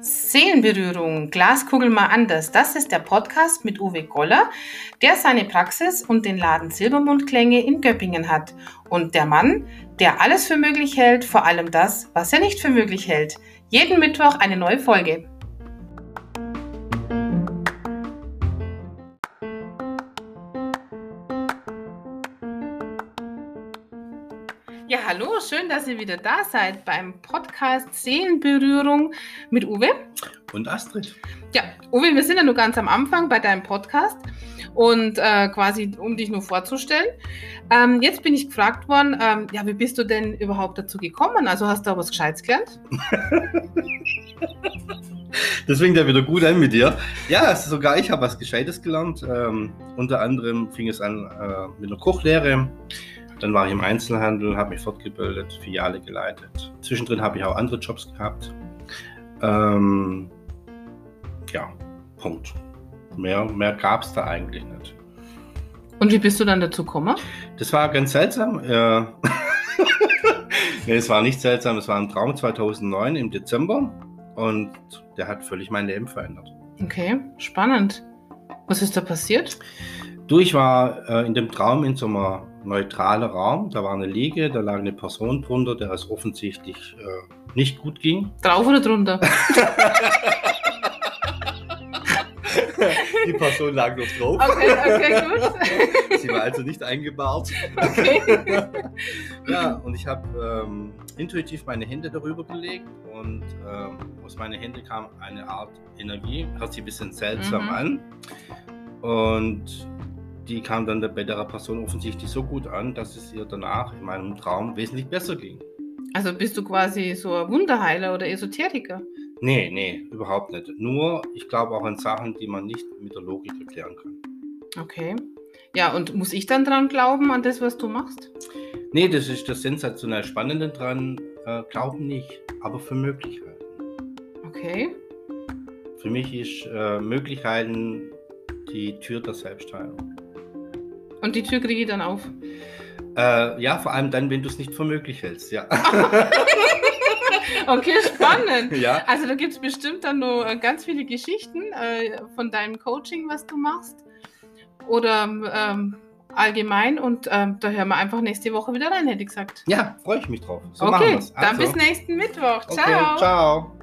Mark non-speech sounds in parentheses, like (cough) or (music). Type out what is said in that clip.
Seelenberührung, Glaskugel mal anders. Das ist der Podcast mit Uwe Goller, der seine Praxis und den Laden Silbermundklänge in Göppingen hat. Und der Mann, der alles für möglich hält, vor allem das, was er nicht für möglich hält. Jeden Mittwoch eine neue Folge. Ja, hallo, schön, dass ihr wieder da seid beim Podcast Seelenberührung mit Uwe. Und Astrid. Ja, Uwe, wir sind ja nur ganz am Anfang bei deinem Podcast und äh, quasi, um dich nur vorzustellen. Ähm, jetzt bin ich gefragt worden, ähm, ja, wie bist du denn überhaupt dazu gekommen? Also hast du auch was Gescheites gelernt? (laughs) Das fängt ja wieder gut an mit dir. Ja, sogar ich habe was Gescheites gelernt. Ähm, unter anderem fing es an äh, mit einer Kochlehre. Dann war ich im Einzelhandel, habe mich fortgebildet, Filiale geleitet. Zwischendrin habe ich auch andere Jobs gehabt. Ähm, ja, Punkt. Mehr, mehr gab es da eigentlich nicht. Und wie bist du dann dazu gekommen? Das war ganz seltsam. Äh, (laughs) nee, es war nicht seltsam, es war ein Traum 2009 im Dezember und der hat völlig mein Leben verändert. Okay, spannend. Was ist da passiert? Du, ich war äh, in dem Traum in so einem neutralen Raum. Da war eine Liege, da lag eine Person drunter, der es offensichtlich äh, nicht gut ging. Drauf oder drunter? (laughs) Die Person lag noch drauf. Okay, okay, gut. (laughs) Sie war also nicht eingebaut. Okay. (laughs) Ja, und ich habe ähm, intuitiv meine Hände darüber gelegt und ähm, aus meinen Händen kam eine Art Energie, hört sich ein bisschen seltsam Mhm. an. Und die kam dann bei der Person offensichtlich so gut an, dass es ihr danach in meinem Traum wesentlich besser ging. Also bist du quasi so ein Wunderheiler oder Esoteriker? Nee, nee, überhaupt nicht. Nur, ich glaube auch an Sachen, die man nicht mit der Logik erklären kann. Okay. Ja, und muss ich dann dran glauben, an das, was du machst? Nee, das ist das sensationell Spannende dran. Äh, glauben nicht, aber für Möglichkeiten. Okay. Für mich ist äh, Möglichkeiten die Tür der Selbstheilung. Und die Tür kriege ich dann auf. Äh, ja, vor allem dann, wenn du es nicht für möglich hältst, ja. (laughs) Okay, spannend. ja. Also da gibt es bestimmt dann noch äh, ganz viele Geschichten äh, von deinem Coaching, was du machst. Oder ähm, allgemein. Und ähm, da hören wir einfach nächste Woche wieder rein, hätte ich gesagt. Ja, freue ich mich drauf. So machen okay, wir's. dann Also, bis nächsten Mittwoch. okay, Ciao. ciao.